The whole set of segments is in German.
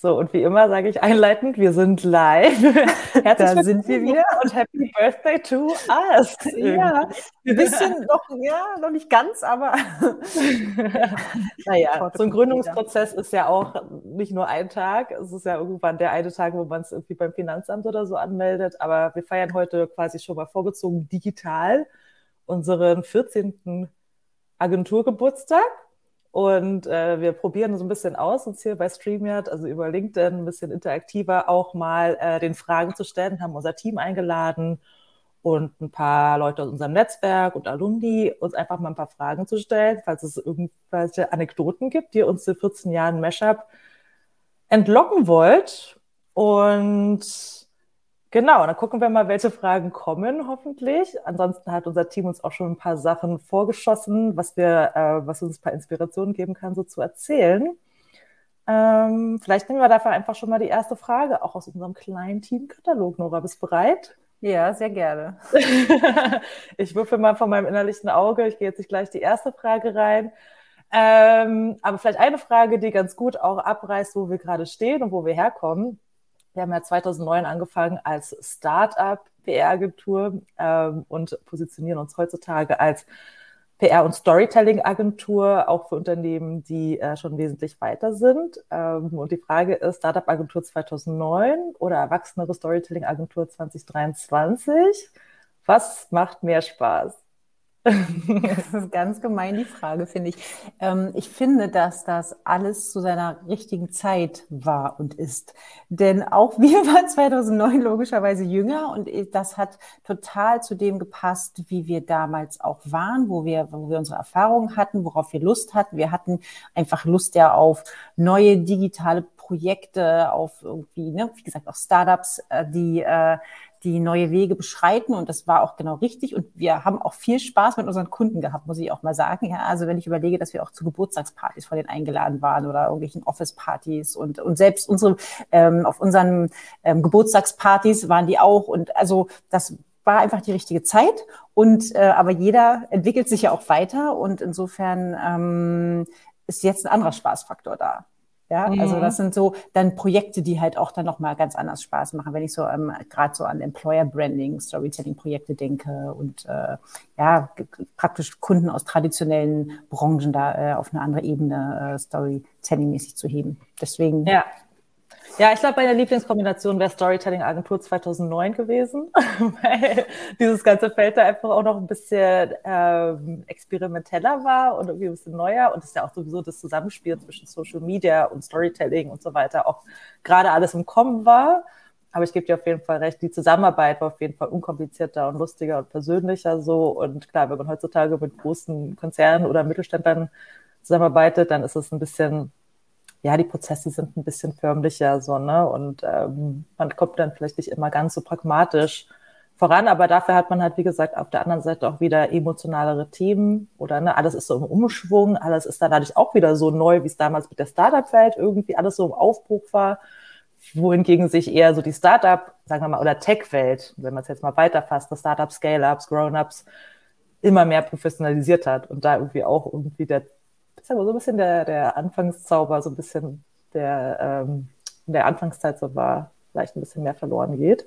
So, und wie immer sage ich einleitend, wir sind live. Herzlich da sind wir wieder und Happy Birthday to us. Ja, ein bisschen noch, ja, noch nicht ganz, aber. naja, so ein Gründungsprozess ist ja auch nicht nur ein Tag. Es ist ja irgendwann der eine Tag, wo man es irgendwie beim Finanzamt oder so anmeldet. Aber wir feiern heute quasi schon mal vorgezogen digital unseren 14. Agenturgeburtstag. Und äh, wir probieren so ein bisschen aus, uns hier bei StreamYard, also über LinkedIn, ein bisschen interaktiver auch mal äh, den Fragen zu stellen, haben unser Team eingeladen und ein paar Leute aus unserem Netzwerk und Alumni, uns einfach mal ein paar Fragen zu stellen, falls es irgendwelche Anekdoten gibt, die ihr uns in 14 Jahren Mashup entlocken wollt. Und Genau, dann gucken wir mal, welche Fragen kommen, hoffentlich. Ansonsten hat unser Team uns auch schon ein paar Sachen vorgeschossen, was wir, äh, was uns ein paar Inspirationen geben kann, so zu erzählen. Ähm, vielleicht nehmen wir dafür einfach schon mal die erste Frage, auch aus unserem kleinen Teamkatalog. Nora, bist du bereit? Ja, sehr gerne. ich würfel mal von meinem innerlichen Auge. Ich gehe jetzt nicht gleich die erste Frage rein. Ähm, aber vielleicht eine Frage, die ganz gut auch abreißt, wo wir gerade stehen und wo wir herkommen. Wir haben ja 2009 angefangen als Start-up-PR-Agentur ähm, und positionieren uns heutzutage als PR- und Storytelling-Agentur, auch für Unternehmen, die äh, schon wesentlich weiter sind. Ähm, und die Frage ist, Startup-Agentur 2009 oder erwachsenere Storytelling-Agentur 2023? Was macht mehr Spaß? Das ist ganz gemein, die Frage, finde ich. Ähm, ich finde, dass das alles zu seiner richtigen Zeit war und ist. Denn auch wir waren 2009 logischerweise jünger und das hat total zu dem gepasst, wie wir damals auch waren, wo wir, wo wir unsere Erfahrungen hatten, worauf wir Lust hatten. Wir hatten einfach Lust ja auf neue digitale Projekte, auf irgendwie, ne, wie gesagt, auch Startups, äh, die äh, die neue Wege beschreiten und das war auch genau richtig und wir haben auch viel Spaß mit unseren Kunden gehabt, muss ich auch mal sagen. Ja, also wenn ich überlege, dass wir auch zu Geburtstagspartys von denen eingeladen waren oder irgendwelchen Office-Partys und, und selbst unsere ähm, auf unseren ähm, Geburtstagspartys waren die auch und also das war einfach die richtige Zeit und äh, aber jeder entwickelt sich ja auch weiter und insofern ähm, ist jetzt ein anderer Spaßfaktor da. Ja, also mhm. also das sind so dann Projekte, die halt auch dann nochmal ganz anders Spaß machen, wenn ich so ähm, gerade so an Employer Branding, Storytelling Projekte denke und äh, ja, praktisch Kunden aus traditionellen Branchen da äh, auf eine andere Ebene äh, Storytelling mäßig zu heben. Deswegen ja. Ja, ich glaube, meine Lieblingskombination wäre Storytelling Agentur 2009 gewesen, weil dieses ganze Feld da einfach auch noch ein bisschen ähm, experimenteller war und irgendwie ein bisschen neuer und es ist ja auch sowieso das Zusammenspiel zwischen Social Media und Storytelling und so weiter auch gerade alles im Kommen war. Aber ich gebe dir auf jeden Fall recht, die Zusammenarbeit war auf jeden Fall unkomplizierter und lustiger und persönlicher so. Und klar, wenn man heutzutage mit großen Konzernen oder Mittelständlern zusammenarbeitet, dann ist es ein bisschen ja, die Prozesse sind ein bisschen förmlicher so, ne? Und ähm, man kommt dann vielleicht nicht immer ganz so pragmatisch voran, aber dafür hat man halt, wie gesagt, auf der anderen Seite auch wieder emotionalere Themen oder ne, alles ist so im Umschwung, alles ist dann dadurch auch wieder so neu, wie es damals mit der Startup-Welt irgendwie alles so im Aufbruch war, wohingegen sich eher so die Startup, sagen wir mal, oder Tech-Welt, wenn man es jetzt mal weiterfasst, das Startup, Scale-Ups, Grown-Ups, immer mehr professionalisiert hat und da irgendwie auch irgendwie der ist aber so ein bisschen der, der Anfangszauber, so ein bisschen der ähm, in der Anfangszeit so war, vielleicht ein bisschen mehr verloren geht.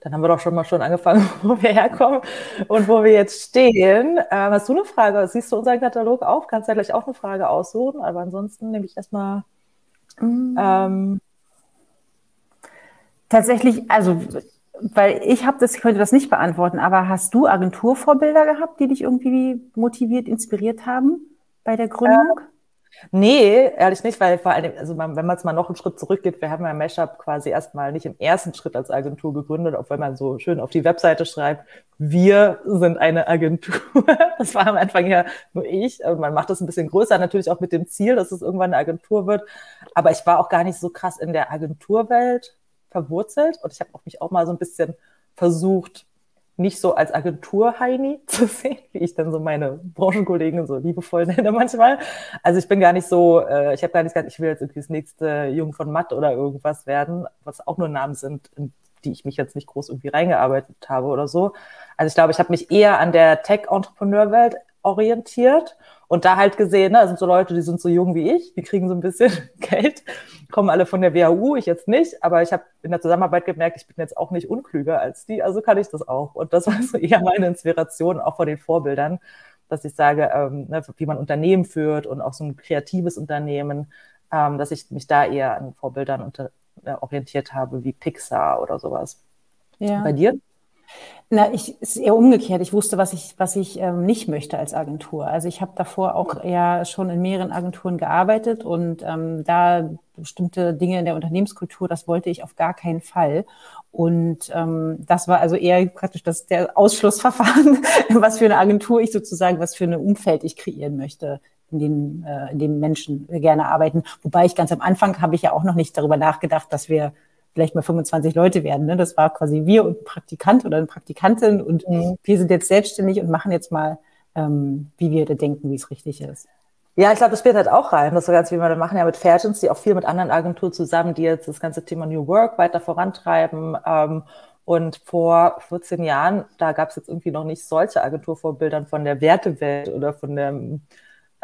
Dann haben wir doch schon mal schon angefangen, wo wir herkommen und wo wir jetzt stehen. Ähm, hast du eine Frage? Siehst du unseren Katalog auf? Kannst du ja gleich auch eine Frage aussuchen, aber ansonsten nehme ich erstmal. Mhm. Ähm, Tatsächlich, also weil ich habe das, ich könnte das nicht beantworten, aber hast du Agenturvorbilder gehabt, die dich irgendwie motiviert, inspiriert haben bei der Gründung? Äh, nee, ehrlich nicht, weil vor allem, also man, wenn man jetzt mal noch einen Schritt zurückgeht, wir haben ja Mashup quasi erstmal nicht im ersten Schritt als Agentur gegründet, auch wenn man so schön auf die Webseite schreibt, wir sind eine Agentur. Das war am Anfang ja nur ich. Also man macht das ein bisschen größer, natürlich auch mit dem Ziel, dass es irgendwann eine Agentur wird. Aber ich war auch gar nicht so krass in der Agenturwelt verwurzelt und ich habe mich auch mal so ein bisschen versucht, nicht so als Agentur-Heini zu sehen, wie ich dann so meine Branchenkollegen so liebevoll nenne manchmal. Also ich bin gar nicht so, äh, ich habe gar nicht gesagt, ich will jetzt irgendwie das nächste Jung von Matt oder irgendwas werden, was auch nur Namen sind, in die ich mich jetzt nicht groß irgendwie reingearbeitet habe oder so. Also ich glaube, ich habe mich eher an der Tech-Entrepreneur-Welt orientiert Und da halt gesehen, ne, sind so Leute, die sind so jung wie ich, die kriegen so ein bisschen Geld, kommen alle von der WHU, ich jetzt nicht, aber ich habe in der Zusammenarbeit gemerkt, ich bin jetzt auch nicht unklüger als die, also kann ich das auch. Und das war so eher meine Inspiration, auch von den Vorbildern, dass ich sage, ähm, ne, wie man Unternehmen führt und auch so ein kreatives Unternehmen, ähm, dass ich mich da eher an Vorbildern unter, äh, orientiert habe, wie Pixar oder sowas. Ja. Bei dir? Na, ich ist eher umgekehrt. Ich wusste, was ich, was ich ähm, nicht möchte als Agentur. Also ich habe davor auch eher schon in mehreren Agenturen gearbeitet und ähm, da bestimmte Dinge in der Unternehmenskultur, das wollte ich auf gar keinen Fall. Und ähm, das war also eher praktisch das der Ausschlussverfahren, was für eine Agentur ich sozusagen, was für ein Umfeld ich kreieren möchte, in dem, äh, in dem Menschen gerne arbeiten. Wobei ich ganz am Anfang habe ich ja auch noch nicht darüber nachgedacht, dass wir vielleicht mal 25 Leute werden. Ne? Das war quasi wir und ein Praktikant oder eine Praktikantin und mhm. wir sind jetzt selbstständig und machen jetzt mal, ähm, wie wir da denken, wie es richtig ist. Ja, ich glaube, das spielt halt auch rein. Das ist so ganz, wie wir machen ja mit Fairgens, die auch viel mit anderen Agenturen zusammen, die jetzt das ganze Thema New Work weiter vorantreiben. Ähm, und vor 14 Jahren, da gab es jetzt irgendwie noch nicht solche Agenturvorbildern von der Wertewelt oder von der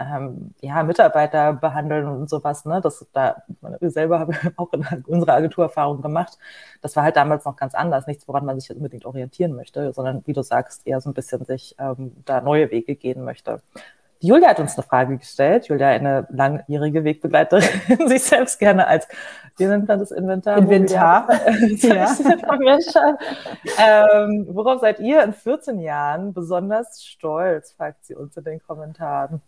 ähm, ja, Mitarbeiter behandeln und sowas, ne? Das da, wir selber haben auch in unserer Agenturerfahrung gemacht. Das war halt damals noch ganz anders, nichts, woran man sich unbedingt orientieren möchte, sondern wie du sagst, eher so ein bisschen sich ähm, da neue Wege gehen möchte. Die Julia hat uns eine Frage gestellt. Julia, eine langjährige Wegbegleiterin, sich selbst gerne als, wie nennt man das Inventar? Inventar. ja. ähm, worauf seid ihr in 14 Jahren besonders stolz, fragt sie uns in den Kommentaren.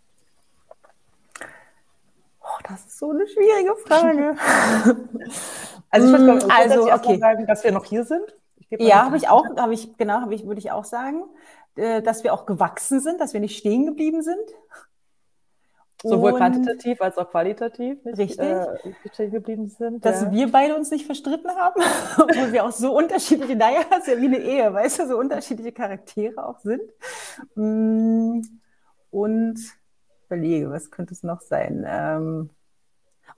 Das ist so eine schwierige Frage. also ich würde mm, also, okay. sagen, dass wir noch hier sind. Ja, habe ich auch, habe ich, genau, habe ich, würde ich auch sagen, äh, dass wir auch gewachsen sind, dass wir nicht stehen geblieben sind. Sowohl Und quantitativ als auch qualitativ nicht richtig. Äh, stehen geblieben sind. Dass ja. wir beide uns nicht verstritten haben, obwohl wir auch so unterschiedliche, naja, ist ja wie eine Ehe, weißt du, so unterschiedliche Charaktere auch sind. Mm, und überlege, was könnte es noch sein? Ähm,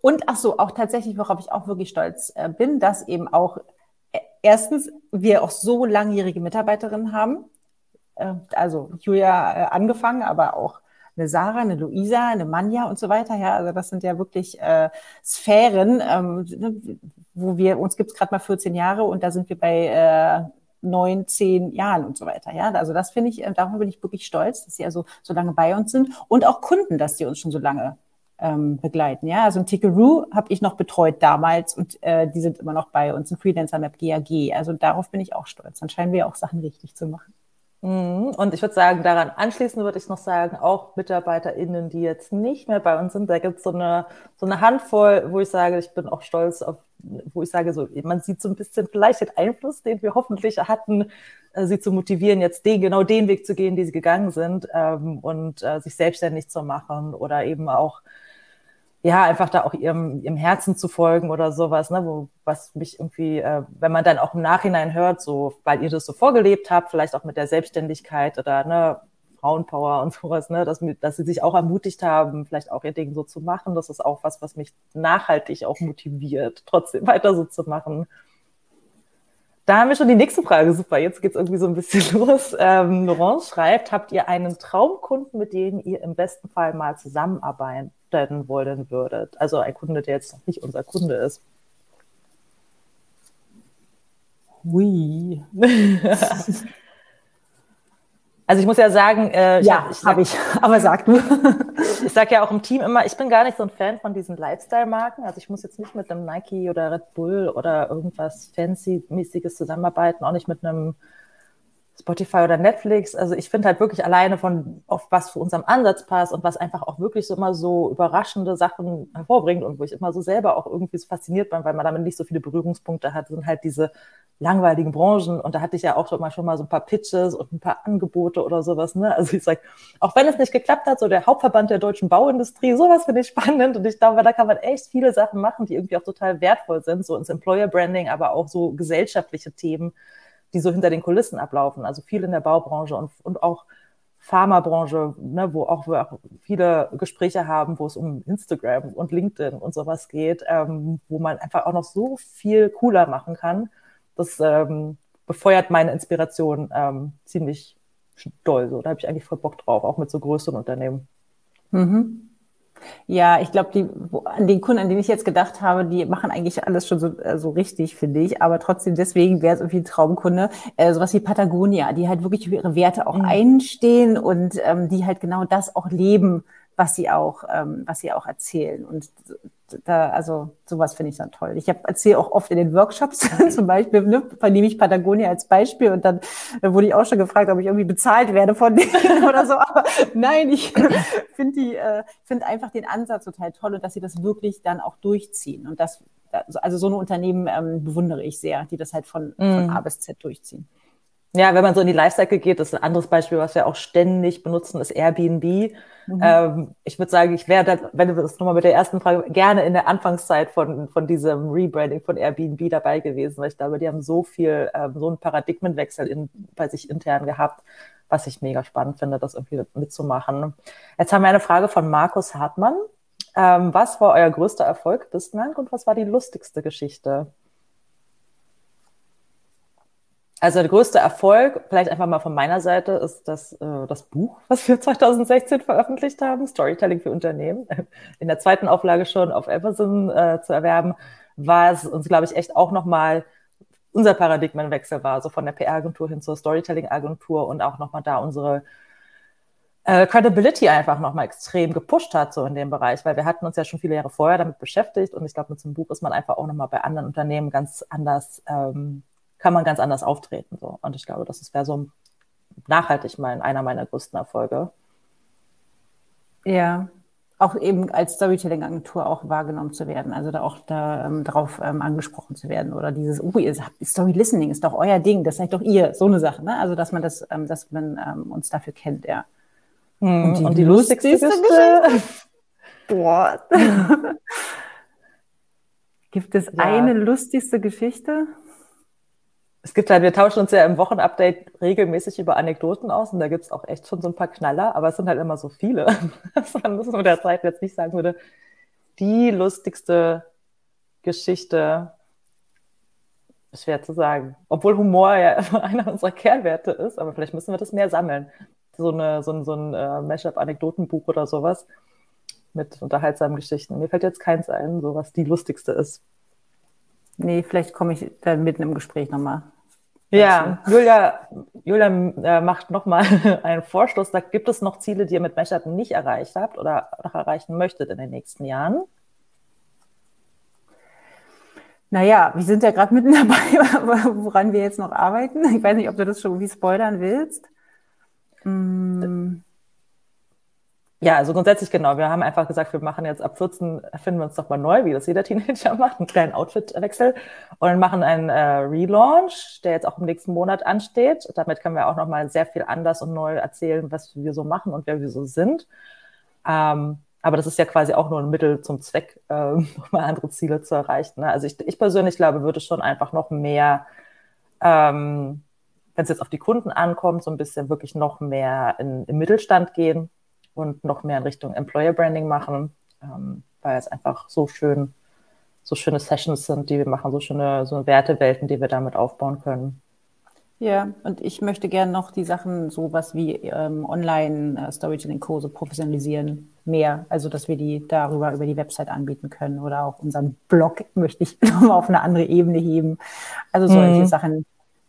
und ach so, auch tatsächlich, worauf ich auch wirklich stolz äh, bin, dass eben auch äh, erstens wir auch so langjährige Mitarbeiterinnen haben. Äh, also Julia äh, angefangen, aber auch eine Sarah, eine Luisa, eine Manja und so weiter. Ja, also das sind ja wirklich äh, Sphären, ähm, ne, wo wir uns gibt es gerade mal 14 Jahre und da sind wir bei äh, neun, zehn Jahren und so weiter. Ja, also das finde ich, äh, darüber bin ich wirklich stolz, dass sie also so lange bei uns sind und auch Kunden, dass die uns schon so lange ähm, begleiten. Ja, also ein Tickeroo habe ich noch betreut damals und äh, die sind immer noch bei uns, ein Freelancer Map GAG. Also darauf bin ich auch stolz. Dann scheinen wir auch Sachen richtig zu machen. Mhm. Und ich würde sagen, daran anschließend würde ich noch sagen, auch MitarbeiterInnen, die jetzt nicht mehr bei uns sind, da gibt es so eine, so eine Handvoll, wo ich sage, ich bin auch stolz auf, wo ich sage, so, man sieht so ein bisschen vielleicht den Einfluss, den wir hoffentlich hatten, äh, sie zu motivieren, jetzt den, genau den Weg zu gehen, die sie gegangen sind ähm, und äh, sich selbstständig zu machen oder eben auch ja, einfach da auch ihrem, ihrem Herzen zu folgen oder sowas, ne, wo, was mich irgendwie, äh, wenn man dann auch im Nachhinein hört, so, weil ihr das so vorgelebt habt, vielleicht auch mit der Selbstständigkeit oder, ne, Frauenpower und sowas, ne, dass, dass sie sich auch ermutigt haben, vielleicht auch ihr Ding so zu machen. Das ist auch was, was mich nachhaltig auch motiviert, trotzdem weiter so zu machen. Da haben wir schon die nächste Frage. Super, jetzt geht's irgendwie so ein bisschen los. Ähm, Laurence schreibt, habt ihr einen Traumkunden, mit dem ihr im besten Fall mal zusammenarbeiten werden wollen würdet? Also ein Kunde, der jetzt noch nicht unser Kunde ist. Ui. Also ich muss ja sagen, äh, ja, habe ich, hab ich, aber sag du. ich sage ja auch im Team immer, ich bin gar nicht so ein Fan von diesen Lifestyle-Marken. Also ich muss jetzt nicht mit einem Nike oder Red Bull oder irgendwas Fancy-mäßiges zusammenarbeiten, auch nicht mit einem Spotify oder Netflix. Also ich finde halt wirklich alleine von, auf was für unserem Ansatz passt und was einfach auch wirklich so immer so überraschende Sachen hervorbringt und wo ich immer so selber auch irgendwie so fasziniert bin, weil man damit nicht so viele Berührungspunkte hat, sind halt diese langweiligen Branchen. Und da hatte ich ja auch schon mal, schon mal so ein paar Pitches und ein paar Angebote oder sowas. Ne? Also ich sag, auch wenn es nicht geklappt hat, so der Hauptverband der deutschen Bauindustrie, sowas finde ich spannend. Und ich glaube, da kann man echt viele Sachen machen, die irgendwie auch total wertvoll sind, so ins Employer Branding, aber auch so gesellschaftliche Themen die so hinter den Kulissen ablaufen. Also viel in der Baubranche und, und auch Pharmabranche, ne, wo auch wir auch viele Gespräche haben, wo es um Instagram und LinkedIn und sowas geht, ähm, wo man einfach auch noch so viel cooler machen kann. Das ähm, befeuert meine Inspiration ähm, ziemlich doll. So, da habe ich eigentlich voll Bock drauf, auch mit so größeren Unternehmen. Mhm. Ja, ich glaube, die an den Kunden, an denen ich jetzt gedacht habe, die machen eigentlich alles schon so, äh, so richtig, finde ich. Aber trotzdem, deswegen wäre es irgendwie ein Traumkunde. Äh, sowas wie Patagonia, die halt wirklich für ihre Werte auch mhm. einstehen und ähm, die halt genau das auch leben, was sie auch, ähm, was sie auch erzählen. Und da, also sowas finde ich dann toll. Ich erzähle auch oft in den Workshops, zum Beispiel, ne, nehme ich Patagonia als Beispiel und dann da wurde ich auch schon gefragt, ob ich irgendwie bezahlt werde von denen oder so. Aber nein, ich finde die, äh, finde einfach den Ansatz total toll und dass sie das wirklich dann auch durchziehen. Und das, also so eine Unternehmen ähm, bewundere ich sehr, die das halt von, von mm. A bis Z durchziehen. Ja, wenn man so in die Lifecycle geht, das ist ein anderes Beispiel, was wir auch ständig benutzen, ist Airbnb. Mhm. Ähm, ich würde sagen, ich wäre, wenn du das nochmal mit der ersten Frage, gerne in der Anfangszeit von, von diesem Rebranding von Airbnb dabei gewesen, weil ich glaube, die haben so viel, ähm, so einen Paradigmenwechsel in, bei sich intern gehabt, was ich mega spannend finde, das irgendwie mitzumachen. Jetzt haben wir eine Frage von Markus Hartmann. Ähm, was war euer größter Erfolg bislang und was war die lustigste Geschichte? Also der größte Erfolg, vielleicht einfach mal von meiner Seite, ist das, äh, das Buch, was wir 2016 veröffentlicht haben, Storytelling für Unternehmen, in der zweiten Auflage schon auf Amazon äh, zu erwerben, war es uns, glaube ich, echt auch nochmal unser Paradigmenwechsel war, so von der PR-Agentur hin zur Storytelling-Agentur und auch nochmal da unsere äh, Credibility einfach nochmal extrem gepusht hat, so in dem Bereich, weil wir hatten uns ja schon viele Jahre vorher damit beschäftigt und ich glaube, mit so einem Buch ist man einfach auch nochmal bei anderen Unternehmen ganz anders ähm, kann man ganz anders auftreten. So. Und ich glaube, das wäre so nachhaltig mal einer meiner größten Erfolge. Ja, auch eben als Storytelling-Agentur auch wahrgenommen zu werden, also da auch da, ähm, darauf ähm, angesprochen zu werden oder dieses, oh, ihr sagt, Story Listening ist doch euer Ding, das seid doch ihr, so eine Sache, ne? Also dass man das, ähm, dass man ähm, uns dafür kennt, ja. Hm, und die, und die lustigste, lustigste Geschichte? Boah. Gibt es ja. eine lustigste Geschichte? Es gibt halt, wir tauschen uns ja im Wochenupdate regelmäßig über Anekdoten aus und da gibt's auch echt schon so ein paar Knaller, aber es sind halt immer so viele, dass man das mit der Zeit jetzt nicht sagen würde, die lustigste Geschichte, schwer zu sagen. Obwohl Humor ja einer unserer Kernwerte ist, aber vielleicht müssen wir das mehr sammeln. So, eine, so ein, so ein äh, Mashup-Anekdotenbuch oder sowas mit unterhaltsamen Geschichten. Mir fällt jetzt keins ein, so was die lustigste ist. Nee, vielleicht komme ich dann mitten im Gespräch nochmal ja, Julia, Julia äh, macht nochmal einen Vorstoß. Da gibt es noch Ziele, die ihr mit Mashup nicht erreicht habt oder noch erreichen möchtet in den nächsten Jahren? Naja, wir sind ja gerade mitten dabei, woran wir jetzt noch arbeiten. Ich weiß nicht, ob du das schon irgendwie spoilern willst. Mm. Ja, also grundsätzlich genau. Wir haben einfach gesagt, wir machen jetzt ab 14, erfinden wir uns doch mal neu, wie das jeder Teenager macht, einen kleinen Outfitwechsel und machen einen äh, Relaunch, der jetzt auch im nächsten Monat ansteht. Damit können wir auch nochmal sehr viel anders und neu erzählen, was wir so machen und wer wir so sind. Ähm, aber das ist ja quasi auch nur ein Mittel zum Zweck, äh, mal andere Ziele zu erreichen. Ne? Also ich, ich persönlich glaube, würde schon einfach noch mehr, ähm, wenn es jetzt auf die Kunden ankommt, so ein bisschen wirklich noch mehr in, im Mittelstand gehen und noch mehr in Richtung Employer Branding machen, ähm, weil es einfach so schön, so schöne Sessions sind, die wir machen, so schöne so Wertewelten, die wir damit aufbauen können. Ja, und ich möchte gerne noch die Sachen, sowas wie ähm, Online-Storytelling-Kurse professionalisieren, mehr. Also, dass wir die darüber über die Website anbieten können oder auch unseren Blog möchte ich nochmal auf eine andere Ebene heben. Also, solche mhm. Sachen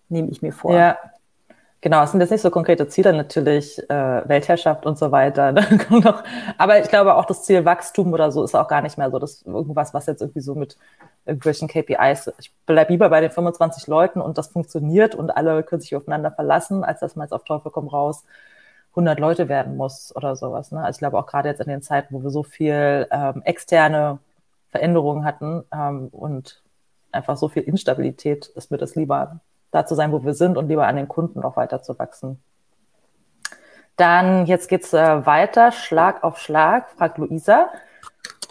nehme ich mir vor. Ja, Genau, es sind jetzt nicht so konkrete Ziele, natürlich äh, Weltherrschaft und so weiter. Ne? Aber ich glaube auch das Ziel Wachstum oder so ist auch gar nicht mehr so, dass irgendwas, was jetzt irgendwie so mit irgendwelchen KPIs, ich bleibe lieber bei den 25 Leuten und das funktioniert und alle können sich aufeinander verlassen, als dass man jetzt auf Teufel komm raus 100 Leute werden muss oder sowas. Ne? Also ich glaube auch gerade jetzt in den Zeiten, wo wir so viel ähm, externe Veränderungen hatten ähm, und einfach so viel Instabilität, ist mir das lieber da zu sein, wo wir sind und lieber an den Kunden auch weiter zu wachsen. Dann, jetzt geht's äh, weiter, Schlag auf Schlag, fragt Luisa.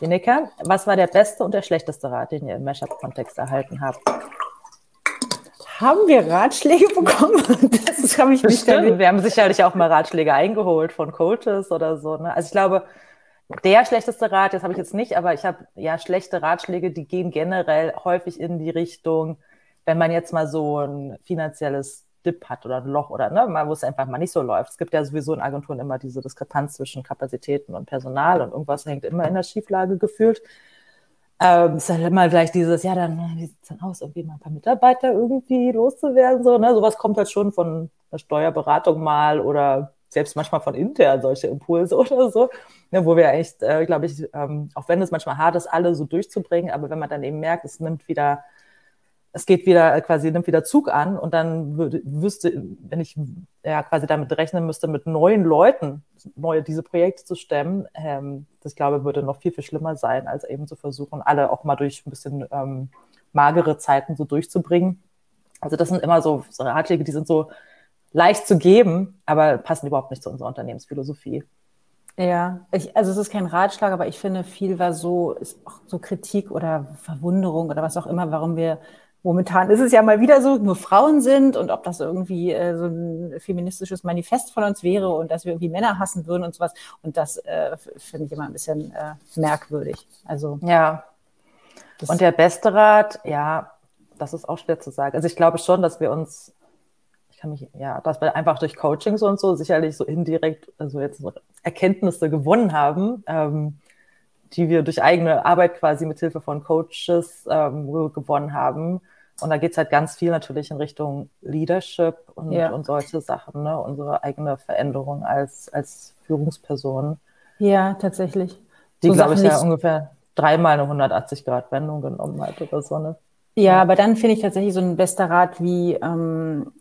Jenika, was war der beste und der schlechteste Rat, den ihr im Mashup-Kontext erhalten habt? Haben wir Ratschläge bekommen? Das habe ich nicht Wir haben sicherlich auch mal Ratschläge eingeholt von Coaches oder so. Ne? Also ich glaube, der schlechteste Rat, das habe ich jetzt nicht, aber ich habe ja schlechte Ratschläge, die gehen generell häufig in die Richtung, wenn man jetzt mal so ein finanzielles Dip hat oder ein Loch oder ne, mal, wo es einfach mal nicht so läuft. Es gibt ja sowieso in Agenturen immer diese Diskrepanz zwischen Kapazitäten und Personal und irgendwas hängt immer in der Schieflage gefühlt. Ähm, ist halt immer gleich dieses, ja, dann, wie sieht es dann aus, irgendwie mal ein paar Mitarbeiter irgendwie loszuwerden, so, ne? Sowas kommt halt schon von der Steuerberatung mal oder selbst manchmal von intern solche Impulse oder so, ne, wo wir echt, äh, glaube ich, ähm, auch wenn es manchmal hart ist, alle so durchzubringen, aber wenn man dann eben merkt, es nimmt wieder es geht wieder quasi, nimmt wieder Zug an und dann würde, wüsste, wenn ich ja quasi damit rechnen müsste, mit neuen Leuten neue diese Projekte zu stemmen, ähm, das glaube würde noch viel, viel schlimmer sein, als eben zu versuchen, alle auch mal durch ein bisschen ähm, magere Zeiten so durchzubringen. Also das sind immer so, so Ratschläge, die sind so leicht zu geben, aber passen überhaupt nicht zu unserer Unternehmensphilosophie. Ja, ich, also es ist kein Ratschlag, aber ich finde, viel war so, ist auch so Kritik oder Verwunderung oder was auch immer, warum wir Momentan ist es ja mal wieder so, nur Frauen sind und ob das irgendwie äh, so ein feministisches Manifest von uns wäre und dass wir irgendwie Männer hassen würden und sowas. Und das äh, finde ich immer ein bisschen äh, merkwürdig. Also ja. Und der beste Rat, ja, das ist auch schwer zu sagen. Also ich glaube schon, dass wir uns, ich kann mich, ja, dass wir einfach durch Coachings und so sicherlich so indirekt, also jetzt so Erkenntnisse gewonnen haben. Ähm, die wir durch eigene Arbeit quasi mit Hilfe von Coaches ähm, gewonnen haben, und da geht es halt ganz viel natürlich in Richtung Leadership und, ja. und solche Sachen, ne? unsere eigene Veränderung als, als Führungsperson. Ja, tatsächlich. Die, so glaube ich, ja ungefähr dreimal eine 180-Grad-Wendung genommen hat oder so. Ne? Ja, aber dann finde ich tatsächlich so ein bester Rat wie, ähm,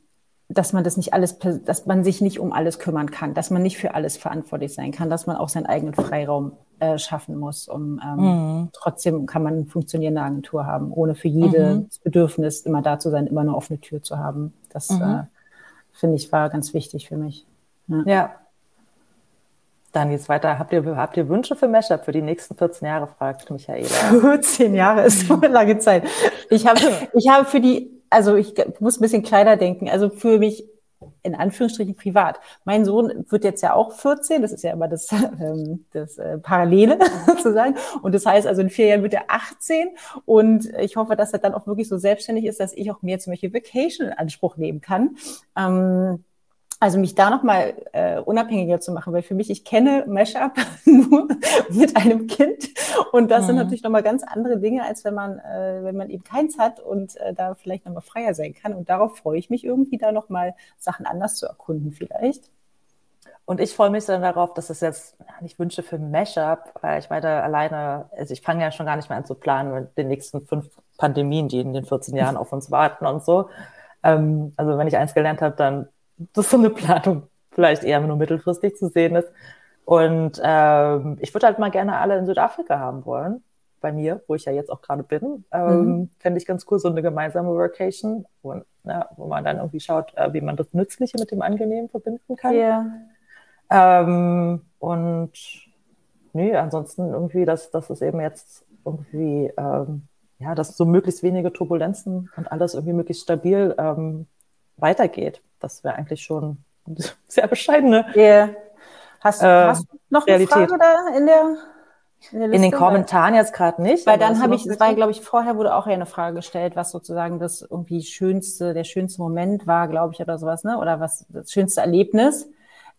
dass man das nicht alles, dass man sich nicht um alles kümmern kann, dass man nicht für alles verantwortlich sein kann, dass man auch seinen eigenen Freiraum äh, schaffen muss. Um, ähm, mhm. Trotzdem kann man eine funktionierende Agentur haben, ohne für jedes mhm. Bedürfnis immer da zu sein, immer eine offene Tür zu haben. Das mhm. äh, finde ich war ganz wichtig für mich. Ja. ja. Dann geht's weiter. Habt ihr, habt ihr Wünsche für Mashup für die nächsten 14 Jahre, fragt Michaela. 14 Jahre ist so eine lange Zeit. Ich habe ich habe für die, also ich muss ein bisschen kleiner denken. Also für mich in Anführungsstrichen privat. Mein Sohn wird jetzt ja auch 14, das ist ja immer das, ähm, das äh, Parallele sozusagen. Und das heißt also, in vier Jahren wird er 18 und ich hoffe, dass er dann auch wirklich so selbstständig ist, dass ich auch mehr zum Beispiel Vacation in Anspruch nehmen kann. Ähm, also mich da nochmal äh, unabhängiger zu machen, weil für mich, ich kenne Mashup nur mit einem Kind und das mhm. sind natürlich nochmal ganz andere Dinge, als wenn man, äh, wenn man eben keins hat und äh, da vielleicht nochmal freier sein kann. Und darauf freue ich mich irgendwie, da nochmal Sachen anders zu erkunden vielleicht. Und ich freue mich dann darauf, dass es jetzt nicht Wünsche für Mashup, weil ich meine, alleine, also ich fange ja schon gar nicht mehr an zu planen mit den nächsten fünf Pandemien, die in den 14 Jahren auf uns warten und so. Ähm, also wenn ich eins gelernt habe, dann dass so eine Planung vielleicht eher nur mittelfristig zu sehen ist. Und ähm, ich würde halt mal gerne alle in Südafrika haben wollen, bei mir, wo ich ja jetzt auch gerade bin. Ähm, mhm. Fände ich ganz cool, so eine gemeinsame Workation, wo, ja, wo man dann irgendwie schaut, äh, wie man das Nützliche mit dem Angenehmen verbinden kann. Yeah. Ähm, und nee, ansonsten irgendwie, dass, dass es eben jetzt irgendwie, ähm, ja, dass so möglichst wenige Turbulenzen und alles irgendwie möglichst stabil ähm, weitergeht. Das wäre eigentlich schon sehr bescheidene. Yeah. Hast, äh, hast, du noch eine Realität. Frage da in der in, in, den Kommentaren jetzt gerade nicht. Weil dann habe ich, es war, glaube ich, vorher wurde auch eine Frage gestellt, was sozusagen das irgendwie schönste, der schönste Moment war, glaube ich, oder sowas, ne? Oder was das schönste Erlebnis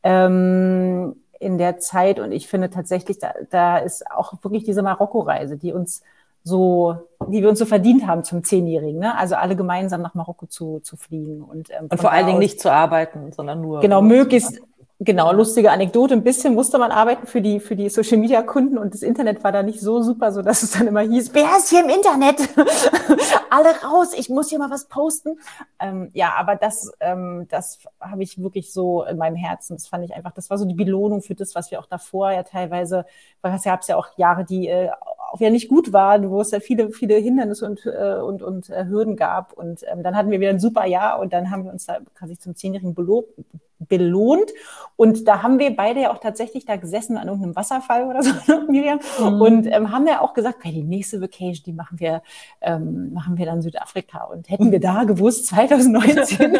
ähm, in der Zeit. Und ich finde tatsächlich, da, da ist auch wirklich diese Marokko-Reise, die uns so, die wir uns so verdient haben zum Zehnjährigen. Ne? Also alle gemeinsam nach Marokko zu, zu fliegen. Und, ähm, und vor allen Dingen nicht zu arbeiten, sondern nur. Genau, möglichst Genau, lustige Anekdote. Ein bisschen musste man arbeiten für die, für die Social Media Kunden und das Internet war da nicht so super, so dass es dann immer hieß, wer ist hier im Internet? Alle raus, ich muss hier mal was posten. Ähm, ja, aber das, ähm, das habe ich wirklich so in meinem Herzen. Das fand ich einfach, das war so die Belohnung für das, was wir auch davor ja teilweise, weil es ja, ja auch Jahre, die äh, auch ja nicht gut waren, wo es ja viele, viele Hindernisse und, äh, und, und äh, Hürden gab. Und ähm, dann hatten wir wieder ein super Jahr und dann haben wir uns da quasi zum zehnjährigen belohnt. Und da haben wir beide ja auch tatsächlich da gesessen an irgendeinem Wasserfall oder so, Miriam. Mhm. Und ähm, haben ja auch gesagt, okay, die nächste Vacation, die machen wir, ähm, machen wir dann Südafrika. Und hätten wir da gewusst, 2019,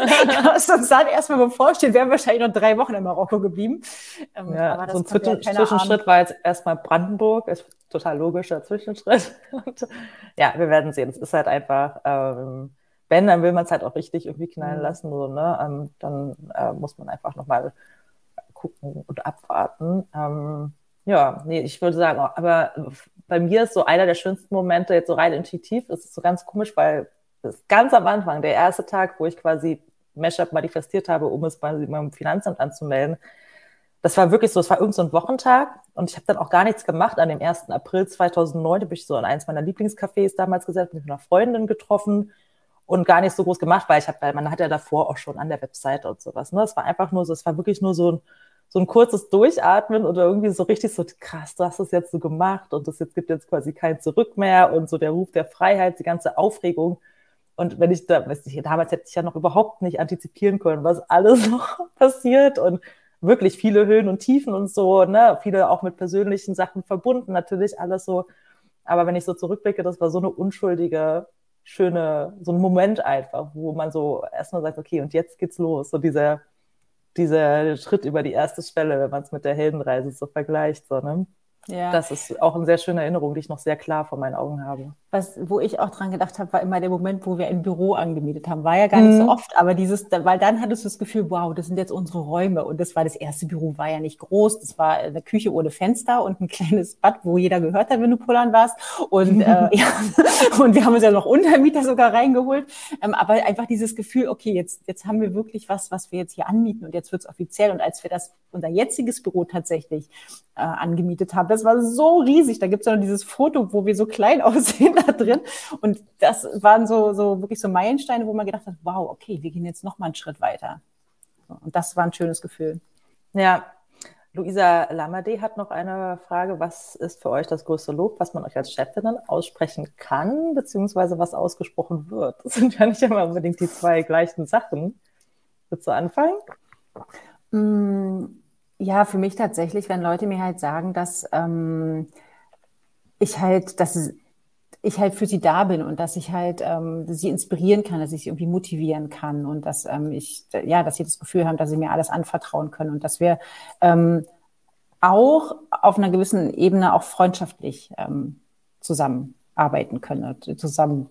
was uns dann erstmal bevorsteht, wären wir wahrscheinlich noch drei Wochen in Marokko geblieben. Ähm, ja, so ein Zwischen Zwischenschritt war jetzt erstmal Brandenburg, ist total logischer Zwischenschritt. Und, ja, wir werden sehen. Es ist halt einfach, ähm, wenn, dann will man es halt auch richtig irgendwie knallen mhm. lassen, so, ne? Ähm, dann äh, muss man einfach nochmal gucken und abwarten. Ähm, ja, nee, ich würde sagen, aber bei mir ist so einer der schönsten Momente jetzt so rein intuitiv. Es ist so ganz komisch, weil das ganz am Anfang, der erste Tag, wo ich quasi Mashup manifestiert habe, um es bei meinem Finanzamt anzumelden, das war wirklich so, es war irgend so ein Wochentag und ich habe dann auch gar nichts gemacht. An dem 1. April 2009 habe ich so in eins meiner Lieblingscafés damals gesetzt, mit einer Freundin getroffen und gar nicht so groß gemacht, weil ich habe, weil man hat ja davor auch schon an der Webseite und sowas. Ne? Es war einfach nur so, es war wirklich nur so ein, so ein kurzes Durchatmen oder irgendwie so richtig so krass, du hast das jetzt so gemacht und es jetzt gibt jetzt quasi kein Zurück mehr und so der Ruf der Freiheit, die ganze Aufregung. Und wenn ich da, weiß ich, damals hätte ich ja noch überhaupt nicht antizipieren können, was alles noch passiert und wirklich viele Höhen und Tiefen und so, ne, viele auch mit persönlichen Sachen verbunden, natürlich alles so. Aber wenn ich so zurückblicke, das war so eine unschuldige, schöne, so ein Moment einfach, wo man so erstmal sagt, okay, und jetzt geht's los. So dieser, dieser Schritt über die erste Schwelle, wenn man es mit der Heldenreise so vergleicht, so, ne? Ja. Das ist auch eine sehr schöne Erinnerung, die ich noch sehr klar vor meinen Augen habe. Was, wo ich auch dran gedacht habe, war immer der Moment, wo wir ein Büro angemietet haben. War ja gar nicht so mhm. oft, aber dieses, weil dann hattest du das Gefühl, wow, das sind jetzt unsere Räume. Und das war das erste Büro, war ja nicht groß. Das war eine Küche ohne Fenster und ein kleines Bad, wo jeder gehört hat, wenn du pullern warst. Und, äh, ja, und wir haben uns ja noch Untermieter sogar reingeholt. Ähm, aber einfach dieses Gefühl, okay, jetzt, jetzt haben wir wirklich was, was wir jetzt hier anmieten und jetzt wird's offiziell. Und als wir das, unser jetziges Büro tatsächlich äh, angemietet haben, das war so riesig. Da gibt's ja noch dieses Foto, wo wir so klein aussehen da drin. Und das waren so, so wirklich so Meilensteine, wo man gedacht hat, wow, okay, wir gehen jetzt noch mal einen Schritt weiter. Und das war ein schönes Gefühl. Ja, Luisa Lamade hat noch eine Frage. Was ist für euch das größte Lob, was man euch als Chefinnen aussprechen kann, beziehungsweise was ausgesprochen wird? Das sind ja nicht immer unbedingt die zwei gleichen Sachen. Willst du anfangen? Mm, ja, für mich tatsächlich, wenn Leute mir halt sagen, dass ähm, ich halt, dass ich halt für sie da bin und dass ich halt ähm, sie inspirieren kann, dass ich sie irgendwie motivieren kann und dass ähm, ich, ja, dass sie das Gefühl haben, dass sie mir alles anvertrauen können und dass wir ähm, auch auf einer gewissen Ebene auch freundschaftlich ähm, zusammenarbeiten können, und zusammen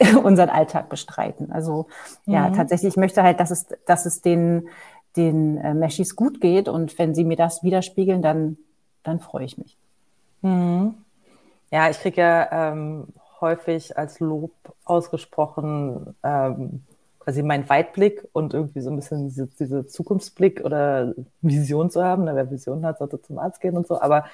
unseren Alltag bestreiten. Also mhm. ja, tatsächlich, ich möchte halt, dass es, dass es den, den äh, Meshis gut geht und wenn sie mir das widerspiegeln, dann, dann freue ich mich. Mhm. Ja, ich kriege ja ähm, häufig als Lob ausgesprochen ähm, quasi meinen Weitblick und irgendwie so ein bisschen diese, diese Zukunftsblick oder Vision zu haben. Ne? Wer Vision hat, sollte zum Arzt gehen und so. Aber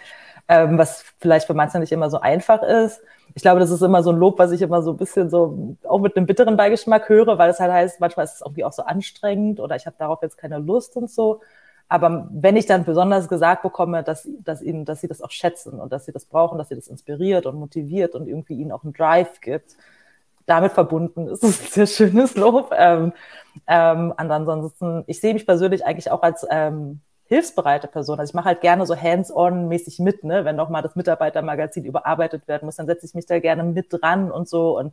ähm, was vielleicht für manche nicht immer so einfach ist. Ich glaube, das ist immer so ein Lob, was ich immer so ein bisschen so auch mit einem bitteren Beigeschmack höre, weil es halt heißt, manchmal ist es irgendwie auch so anstrengend oder ich habe darauf jetzt keine Lust und so. Aber wenn ich dann besonders gesagt bekomme, dass, dass, ihnen, dass sie das auch schätzen und dass sie das brauchen, dass sie das inspiriert und motiviert und irgendwie ihnen auch einen Drive gibt, damit verbunden ist es ein sehr schönes Lob. Ähm, ähm, ansonsten, ich sehe mich persönlich eigentlich auch als ähm, hilfsbereite Person. Also ich mache halt gerne so hands-on-mäßig mit, ne? wenn nochmal das Mitarbeitermagazin überarbeitet werden muss, dann setze ich mich da gerne mit dran und so und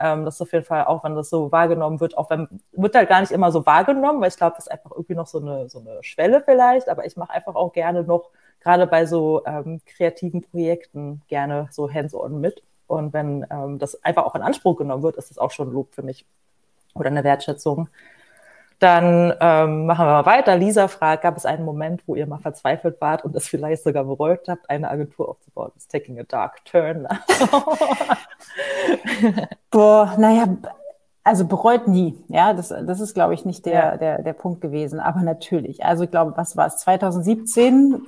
ähm, das ist auf jeden Fall auch, wenn das so wahrgenommen wird, auch wenn, wird halt gar nicht immer so wahrgenommen, weil ich glaube, das ist einfach irgendwie noch so eine, so eine Schwelle vielleicht, aber ich mache einfach auch gerne noch, gerade bei so ähm, kreativen Projekten, gerne so hands-on mit. Und wenn ähm, das einfach auch in Anspruch genommen wird, ist das auch schon Lob für mich oder eine Wertschätzung. Dann ähm, machen wir mal weiter. Lisa fragt, gab es einen Moment, wo ihr mal verzweifelt wart und es vielleicht sogar bereut habt, eine Agentur aufzubauen? It's taking a dark turn. Boah, naja, also bereut nie. Ja, das, das ist, glaube ich, nicht der, ja. der, der Punkt gewesen. Aber natürlich. Also ich glaube, was war es? 2017,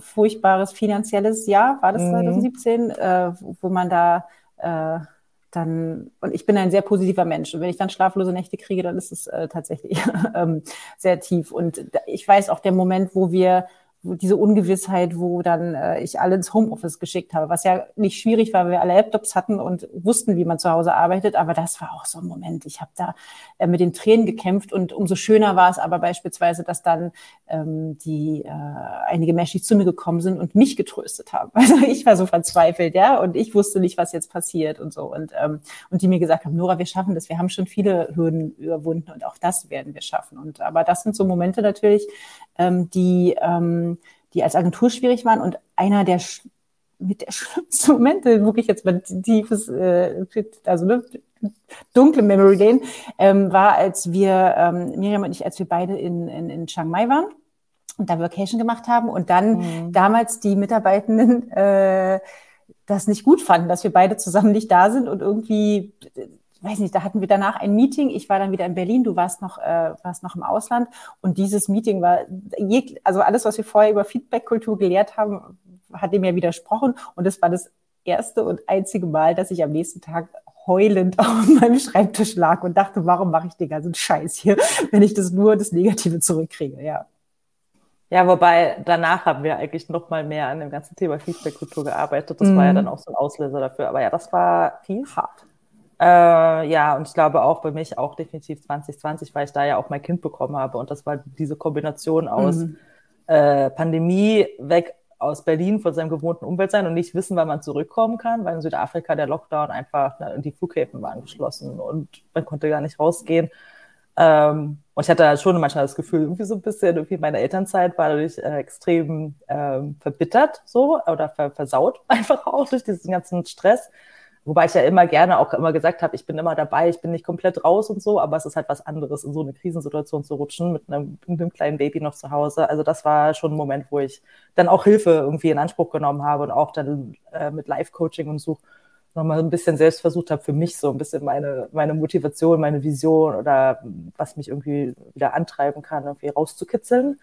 furchtbares finanzielles Jahr, war das 2017, mhm. äh, wo man da äh, dann, und ich bin ein sehr positiver Mensch. Und wenn ich dann schlaflose Nächte kriege, dann ist es äh, tatsächlich ähm, sehr tief. Und ich weiß auch der Moment, wo wir diese Ungewissheit, wo dann äh, ich alle ins Homeoffice geschickt habe, was ja nicht schwierig war, weil wir alle Laptops hatten und wussten, wie man zu Hause arbeitet, aber das war auch so ein Moment. Ich habe da äh, mit den Tränen gekämpft und umso schöner war es aber beispielsweise, dass dann ähm, die äh, einige Menschen zu mir gekommen sind und mich getröstet haben. Also ich war so verzweifelt, ja, und ich wusste nicht, was jetzt passiert und so und ähm, und die mir gesagt haben, Nora, wir schaffen das, wir haben schon viele Hürden überwunden und auch das werden wir schaffen. Und aber das sind so Momente natürlich, ähm, die ähm, die als Agentur schwierig waren. Und einer der mit der schlimmsten Momente, wirklich jetzt mal tiefes, äh, also ne, dunkle Memory Lane, ähm, war, als wir, ähm, Miriam und ich, als wir beide in, in, in Chiang Mai waren und da Vacation gemacht haben und dann mhm. damals die Mitarbeitenden äh, das nicht gut fanden, dass wir beide zusammen nicht da sind und irgendwie weiß nicht, da hatten wir danach ein Meeting. Ich war dann wieder in Berlin, du warst noch, äh, warst noch im Ausland. Und dieses Meeting war, also alles, was wir vorher über Feedback-Kultur gelehrt haben, hat dem ja widersprochen. Und es war das erste und einzige Mal, dass ich am nächsten Tag heulend auf meinem Schreibtisch lag und dachte, warum mache ich den ganzen Scheiß hier, wenn ich das nur das Negative zurückkriege, ja. Ja, wobei danach haben wir eigentlich noch mal mehr an dem ganzen Thema Feedback-Kultur gearbeitet. Das mm. war ja mhm. dann auch so ein Auslöser dafür. Aber ja, das war viel hart. Äh, ja, und ich glaube auch bei mich auch definitiv 2020, weil ich da ja auch mein Kind bekommen habe. Und das war diese Kombination aus mhm. äh, Pandemie weg aus Berlin von seinem gewohnten Umfeld sein und nicht wissen, wann man zurückkommen kann, weil in Südafrika der Lockdown einfach, na, die Flughäfen waren geschlossen und man konnte gar nicht rausgehen. Ähm, und ich hatte schon manchmal das Gefühl, irgendwie so ein bisschen, irgendwie meine Elternzeit war dadurch äh, extrem ähm, verbittert so oder versaut einfach auch durch diesen ganzen Stress. Wobei ich ja immer gerne auch immer gesagt habe, ich bin immer dabei, ich bin nicht komplett raus und so, aber es ist halt was anderes, in so eine Krisensituation zu rutschen mit einem, mit einem kleinen Baby noch zu Hause. Also das war schon ein Moment, wo ich dann auch Hilfe irgendwie in Anspruch genommen habe und auch dann äh, mit Live-Coaching und so nochmal ein bisschen selbst versucht habe, für mich so ein bisschen meine, meine Motivation, meine Vision oder was mich irgendwie wieder antreiben kann, irgendwie rauszukitzeln.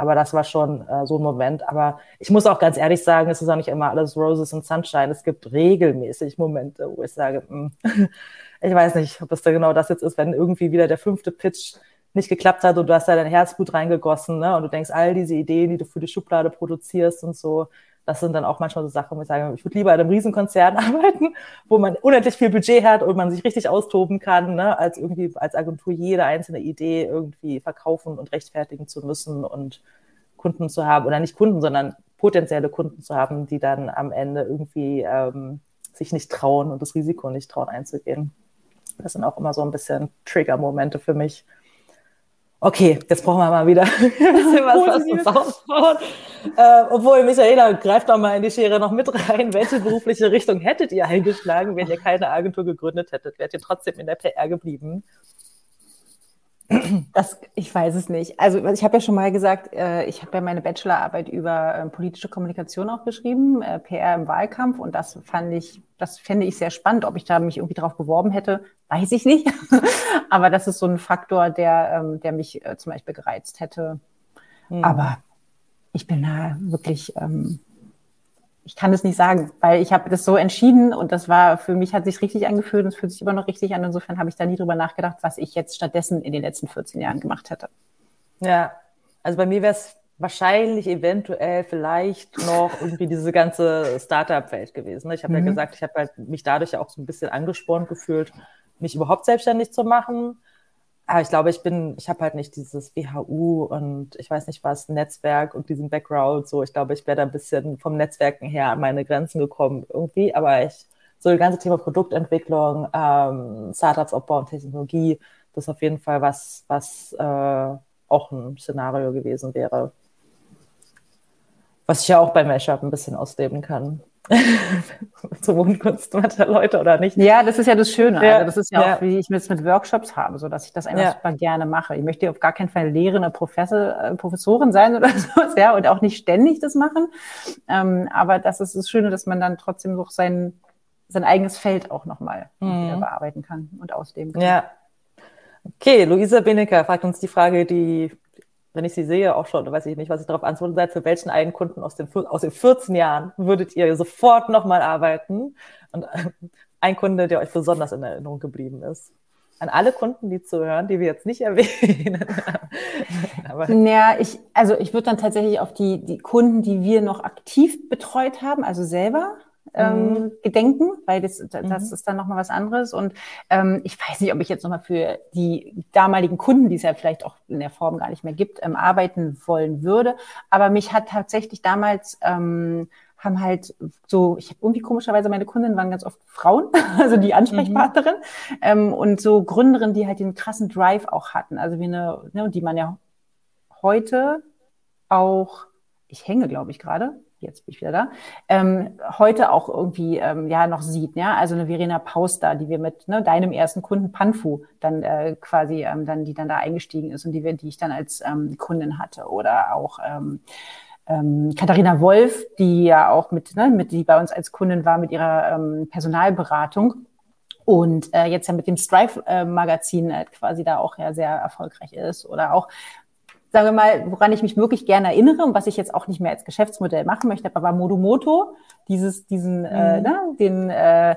Aber das war schon äh, so ein Moment. Aber ich muss auch ganz ehrlich sagen, es ist auch nicht immer alles Roses and Sunshine. Es gibt regelmäßig Momente, wo ich sage, mh, hm, ich weiß nicht, ob es da genau das jetzt ist, wenn irgendwie wieder der fünfte Pitch nicht geklappt hat und du hast da dein Herzblut reingegossen ne? und du denkst, all diese Ideen, die du für die Schublade produzierst und so, das sind dann auch manchmal so Sachen, wo ich sage, ich würde lieber in einem Riesenkonzern arbeiten, wo man unendlich viel Budget hat und man sich richtig austoben kann, ne, als irgendwie als Agentur jede einzelne Idee irgendwie verkaufen und rechtfertigen zu müssen und Kunden zu haben oder nicht Kunden, sondern potenzielle Kunden zu haben, die dann am Ende irgendwie ähm, sich nicht trauen und das Risiko nicht trauen einzugehen. Das sind auch immer so ein bisschen Trigger-Momente für mich, okay, jetzt brauchen wir mal wieder ein bisschen was, was uns aufbaut. Äh, obwohl, Michaela, greift doch mal in die Schere noch mit rein. Welche berufliche Richtung hättet ihr eingeschlagen, wenn ihr keine Agentur gegründet hättet? Wärt ihr trotzdem in der PR geblieben? Das, ich weiß es nicht. Also ich habe ja schon mal gesagt, äh, ich habe ja meine Bachelorarbeit über äh, politische Kommunikation auch geschrieben, äh, PR im Wahlkampf und das fand ich, das fände ich sehr spannend. Ob ich da mich irgendwie drauf beworben hätte, weiß ich nicht. Aber das ist so ein Faktor, der, ähm, der mich zum Beispiel gereizt hätte. Mhm. Aber ich bin da wirklich ähm, ich kann es nicht sagen, weil ich habe das so entschieden und das war für mich hat sich richtig angefühlt und es fühlt sich immer noch richtig an. Insofern habe ich da nie drüber nachgedacht, was ich jetzt stattdessen in den letzten 14 Jahren gemacht hätte. Ja, also bei mir wäre es wahrscheinlich eventuell vielleicht noch irgendwie diese ganze Startup-Welt gewesen. Ich habe mhm. ja gesagt, ich habe halt mich dadurch ja auch so ein bisschen angespornt gefühlt, mich überhaupt selbstständig zu machen. Aber ich glaube, ich bin, ich habe halt nicht dieses WHU und ich weiß nicht was, Netzwerk und diesen Background. So, ich glaube, ich wäre da ein bisschen vom Netzwerken her an meine Grenzen gekommen irgendwie. Aber ich, so das ganze Thema Produktentwicklung, ähm, Startups aufbauen, Technologie, das ist auf jeden Fall was, was äh, auch ein Szenario gewesen wäre. Was ich ja auch bei Mashup ein bisschen ausleben kann. Zur Wohnkunst mancher Leute oder nicht. Ja, das ist ja das Schöne. Ja, also das ist ja, ja, auch, wie ich es mit Workshops habe, so dass ich das einfach ja. super gerne mache. Ich möchte auf gar keinen Fall lehrende Professor, äh, Professorin sein oder so, ja, und auch nicht ständig das machen. Ähm, aber das ist das Schöne, dass man dann trotzdem so sein, sein eigenes Feld auch nochmal mhm. bearbeiten kann und ausleben kann. Ja. Okay, Luisa Benecker fragt uns die Frage, die wenn ich sie sehe, auch schon, weiß ich nicht, was ich darauf antworten soll, für welchen einen Kunden aus den, aus den 14 Jahren würdet ihr sofort nochmal arbeiten? Und äh, ein Kunde, der euch besonders in Erinnerung geblieben ist. An alle Kunden, die zuhören, die wir jetzt nicht erwähnen. Aber ja, ich, also ich würde dann tatsächlich auf die, die Kunden, die wir noch aktiv betreut haben, also selber, ähm, mhm. gedenken, weil das, das mhm. ist dann nochmal was anderes. Und ähm, ich weiß nicht, ob ich jetzt nochmal für die damaligen Kunden, die es ja vielleicht auch in der Form gar nicht mehr gibt, ähm, arbeiten wollen würde. Aber mich hat tatsächlich damals ähm, haben halt so, ich habe irgendwie komischerweise meine Kundinnen waren ganz oft Frauen, also die Ansprechpartnerin mhm. ähm, und so Gründerinnen, die halt den krassen Drive auch hatten, also wie eine, ne, die man ja heute auch, ich hänge, glaube ich, gerade. Jetzt bin ich wieder da, ähm, heute auch irgendwie ähm, ja noch sieht. Ja, also eine Verena Pauster, die wir mit ne, deinem ersten Kunden Panfu dann äh, quasi ähm, dann die dann da eingestiegen ist und die, die ich dann als ähm, Kundin hatte oder auch ähm, ähm, Katharina Wolf, die ja auch mit, ne, mit die bei uns als Kundin war mit ihrer ähm, Personalberatung und äh, jetzt ja mit dem Strive-Magazin äh, quasi da auch ja sehr erfolgreich ist oder auch sagen wir mal, woran ich mich wirklich gerne erinnere und was ich jetzt auch nicht mehr als Geschäftsmodell machen möchte, aber war Modomoto, dieses, diesen, äh, mhm. äh, ne, den äh,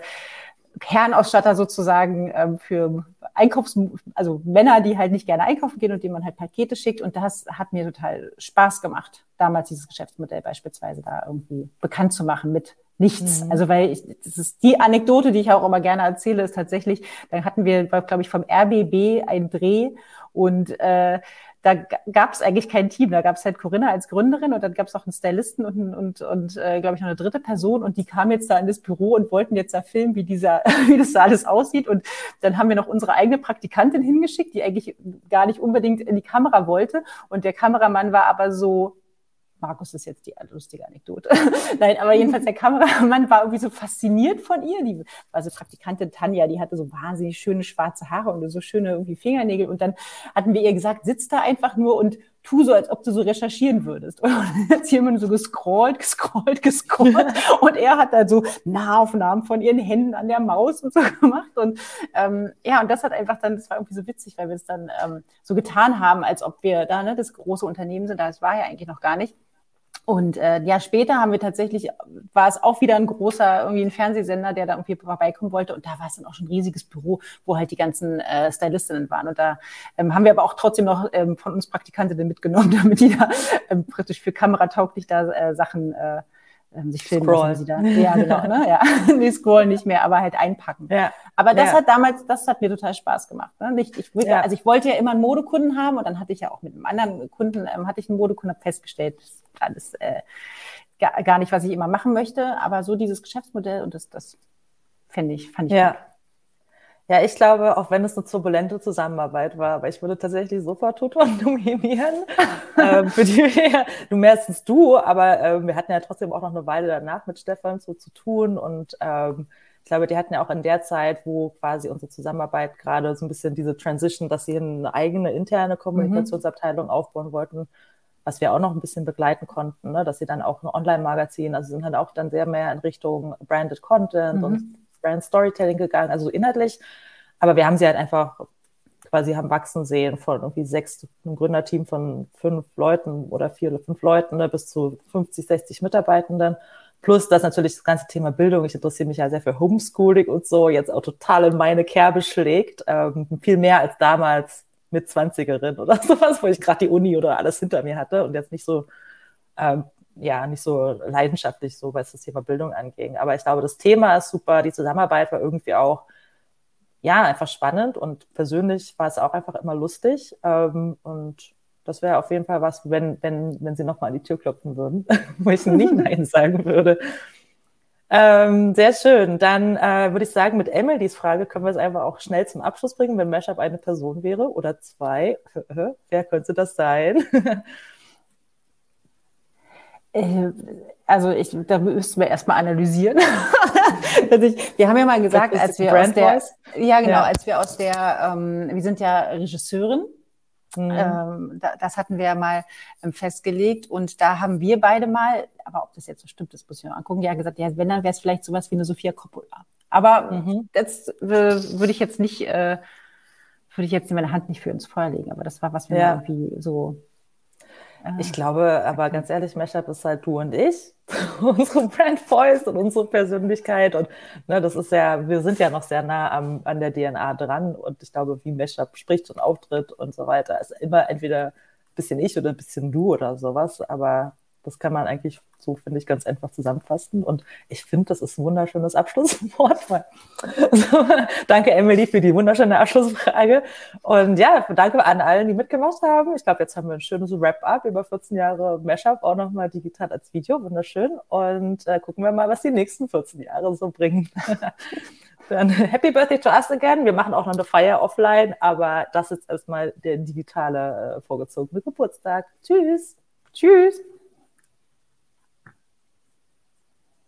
Herrenausstatter sozusagen ähm, für Einkaufs-, also Männer, die halt nicht gerne einkaufen gehen und denen man halt Pakete schickt. Und das hat mir total Spaß gemacht, damals dieses Geschäftsmodell beispielsweise da irgendwie bekannt zu machen mit nichts. Mhm. Also weil ich, das ist die Anekdote, die ich auch immer gerne erzähle, ist tatsächlich, dann hatten wir, glaube ich, vom RBB einen Dreh und äh, da gab es eigentlich kein Team. Da gab es halt Corinna als Gründerin und dann gab es auch einen Stylisten und, und, und äh, glaube ich, noch eine dritte Person und die kamen jetzt da in das Büro und wollten jetzt da filmen, wie dieser, wie das da alles aussieht. Und dann haben wir noch unsere eigene Praktikantin hingeschickt, die eigentlich gar nicht unbedingt in die Kamera wollte. Und der Kameramann war aber so Markus ist jetzt die lustige Anekdote. Nein, aber jedenfalls der Kameramann war irgendwie so fasziniert von ihr. Die war so Praktikantin Tanja, die hatte so wahnsinnig schöne schwarze Haare und so schöne irgendwie Fingernägel. Und dann hatten wir ihr gesagt, sitz da einfach nur und tu so, als ob du so recherchieren würdest. Und dann hat immer so gescrollt, gescrollt, gescrollt. und er hat dann so Nahaufnahmen von ihren Händen an der Maus und so gemacht. Und ähm, ja, und das hat einfach dann, das war irgendwie so witzig, weil wir es dann ähm, so getan haben, als ob wir da ne, das große Unternehmen sind. Das war ja eigentlich noch gar nicht. Und äh, ja, später haben wir tatsächlich, war es auch wieder ein großer, irgendwie ein Fernsehsender, der da irgendwie vorbeikommen wollte. Und da war es dann auch schon ein riesiges Büro, wo halt die ganzen äh, Stylistinnen waren. Und da ähm, haben wir aber auch trotzdem noch ähm, von uns Praktikantinnen mitgenommen, damit die da ähm, praktisch für kameratauglich da äh, Sachen äh, ähm, sich filmen Scroll. sie da. Ja, genau, ne? Ja. nee, scrollen nicht mehr, aber halt einpacken. Ja. Aber das ja. hat damals, das hat mir total Spaß gemacht. Ne? Nicht, ich, ja. Also ich wollte ja immer einen Modekunden haben und dann hatte ich ja auch mit einem anderen Kunden, ähm, hatte ich einen Modekunden, festgestellt, das ist alles äh, gar, gar nicht, was ich immer machen möchte. Aber so dieses Geschäftsmodell und das, das finde ich, fand ich ja. gut. Ja, ich glaube, auch wenn es eine turbulente Zusammenarbeit war, aber ich würde tatsächlich sofort Tutor nominieren, ähm, für die wir, du meistens du, aber ähm, wir hatten ja trotzdem auch noch eine Weile danach mit Stefan so zu tun und ähm, ich glaube, die hatten ja auch in der Zeit, wo quasi unsere Zusammenarbeit gerade so ein bisschen diese Transition, dass sie eine eigene interne Kommunikationsabteilung mhm. aufbauen wollten, was wir auch noch ein bisschen begleiten konnten, ne? dass sie dann auch ein Online-Magazin, also sind halt auch dann sehr mehr in Richtung Branded Content mhm. und Brand Storytelling gegangen, also inhaltlich. Aber wir haben sie halt einfach quasi haben wachsen sehen von irgendwie sechs, einem Gründerteam von fünf Leuten oder vier oder fünf Leuten ne, bis zu 50, 60 Mitarbeitenden. Plus das natürlich das ganze Thema Bildung. Ich interessiere mich ja sehr für Homeschooling und so, jetzt auch total in meine Kerbe schlägt. Ähm, viel mehr als damals mit 20erin oder sowas, wo ich gerade die Uni oder alles hinter mir hatte und jetzt nicht so ähm, ja nicht so leidenschaftlich so, was das Thema Bildung anging. Aber ich glaube, das Thema ist super, die Zusammenarbeit war irgendwie auch ja einfach spannend und persönlich war es auch einfach immer lustig. Ähm, und das wäre auf jeden Fall was, wenn, wenn, wenn sie nochmal an die Tür klopfen würden, wo ich nicht Nein sagen würde. Ähm, sehr schön. Dann äh, würde ich sagen, mit Emilys Frage können wir es einfach auch schnell zum Abschluss bringen. Wenn Mashup eine Person wäre oder zwei, wer könnte das sein? Also ich, da müssten wir erstmal analysieren. ich, wir haben ja mal gesagt, als wir aus der, ja genau, ja. als wir aus der, ähm, wir sind ja Regisseurin. Mhm. Ähm, da, das hatten wir ja mal ähm, festgelegt und da haben wir beide mal, aber ob das jetzt so stimmt, das muss ich noch angucken, ja gesagt, ja, wenn dann wäre es vielleicht sowas wie eine Sophia Coppola. Aber mhm. das äh, würde ich jetzt nicht, äh, würde ich jetzt meine Hand nicht für ins Feuer legen, aber das war was wir ja. irgendwie so ich ah, glaube, aber ganz ehrlich, Mashup ist halt du und ich, unsere Brand Voice und unsere Persönlichkeit. Und ne, das ist ja, wir sind ja noch sehr nah am, an der DNA dran. Und ich glaube, wie Mashup spricht und auftritt und so weiter, ist immer entweder ein bisschen ich oder ein bisschen du oder sowas. Aber das kann man eigentlich so, finde ich, ganz einfach zusammenfassen. Und ich finde, das ist ein wunderschönes Abschlusswort. Also, danke, Emily, für die wunderschöne Abschlussfrage. Und ja, danke an allen, die mitgemacht haben. Ich glaube, jetzt haben wir ein schönes Wrap-up über 14 Jahre Mashup, auch nochmal digital als Video. Wunderschön. Und äh, gucken wir mal, was die nächsten 14 Jahre so bringen. Dann Happy Birthday to us again. Wir machen auch noch eine Feier offline, aber das ist erstmal der digitale, äh, vorgezogene Geburtstag. Tschüss. Tschüss.